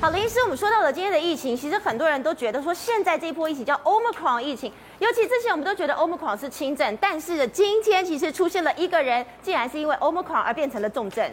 好，林医师，我们说到了今天的疫情，其实很多人都觉得说，现在这一波疫情叫 Omicron 疫情，尤其之前我们都觉得 Omicron 是轻症，但是今天其实出现了一个人，竟然是因为 Omicron 而变成了重症。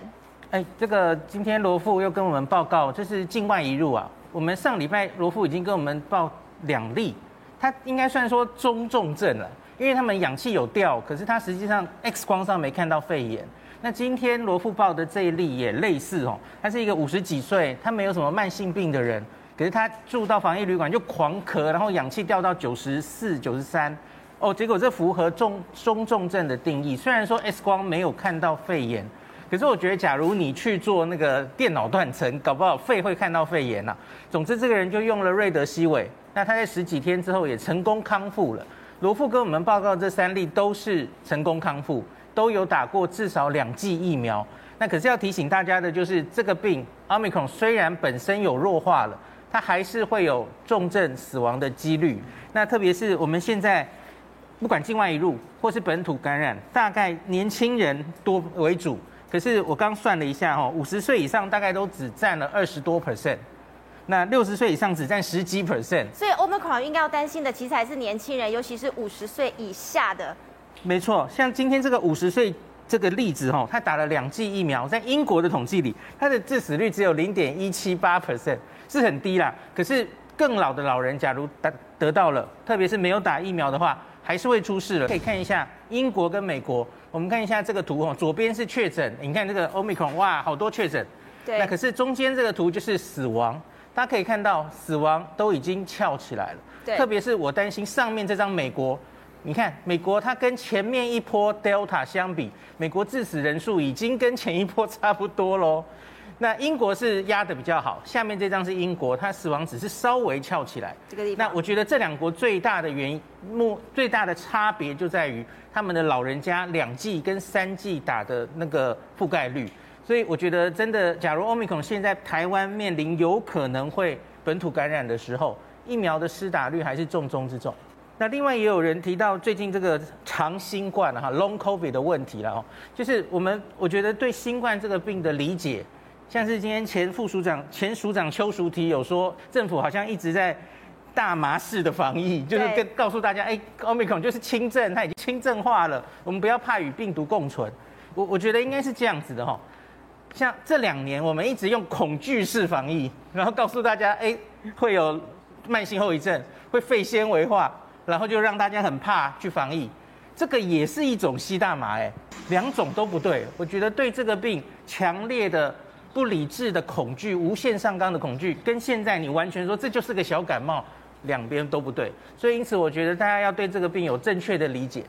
哎，这个今天罗富又跟我们报告，这是境外移入啊。我们上礼拜罗富已经跟我们报两例，他应该算说中重症了，因为他们氧气有掉，可是他实际上 X 光上没看到肺炎。那今天罗富报的这一例也类似哦，他是一个五十几岁，他没有什么慢性病的人，可是他住到防疫旅馆就狂咳，然后氧气掉到九十四、九十三，哦，结果这符合中中重症的定义。虽然说 X 光没有看到肺炎。可是我觉得，假如你去做那个电脑断层，搞不好肺会看到肺炎呐、啊。总之，这个人就用了瑞德西韦，那他在十几天之后也成功康复了。罗富跟我们报告，这三例都是成功康复，都有打过至少两剂疫苗。那可是要提醒大家的就是，这个病 Omicron 虽然本身有弱化了，它还是会有重症死亡的几率。那特别是我们现在不管境外移入或是本土感染，大概年轻人多为主。可是我刚算了一下哈，五十岁以上大概都只占了二十多 percent，那六十岁以上只占十几 percent。所以 Omicron 应该要担心的其实还是年轻人，尤其是五十岁以下的。没错，像今天这个五十岁这个例子哈，他打了两剂疫苗，在英国的统计里，他的致死率只有零点一七八 percent，是很低啦。可是更老的老人，假如得得到了，特别是没有打疫苗的话，还是会出事了。可以看一下英国跟美国。我们看一下这个图哦，左边是确诊，你看这个 Omicron，哇，好多确诊。对。那可是中间这个图就是死亡，大家可以看到死亡都已经翘起来了。对。特别是我担心上面这张美国，你看美国它跟前面一波 Delta 相比，美国致死人数已经跟前一波差不多喽。那英国是压得比较好，下面这张是英国，它死亡只是稍微翘起来。这个地方。那我觉得这两国最大的原因，目最大的差别就在于他们的老人家两剂跟三剂打的那个覆盖率。所以我觉得真的，假如 Omicron 现在台湾面临有可能会本土感染的时候，疫苗的施打率还是重中之重。那另外也有人提到最近这个长新冠哈 Long COVID 的问题了哦，就是我们我觉得对新冠这个病的理解。像是今天前副署长、前署长邱淑媞有说，政府好像一直在大麻式的防疫，就是跟告诉大家，哎，Omicron 就是轻症，它已经轻症化了，我们不要怕与病毒共存。我我觉得应该是这样子的哈。像这两年我们一直用恐惧式防疫，然后告诉大家，哎，会有慢性后遗症，会肺纤维化，然后就让大家很怕去防疫。这个也是一种吸大麻，哎，两种都不对。我觉得对这个病强烈的。不理智的恐惧，无限上纲的恐惧，跟现在你完全说这就是个小感冒，两边都不对。所以因此，我觉得大家要对这个病有正确的理解。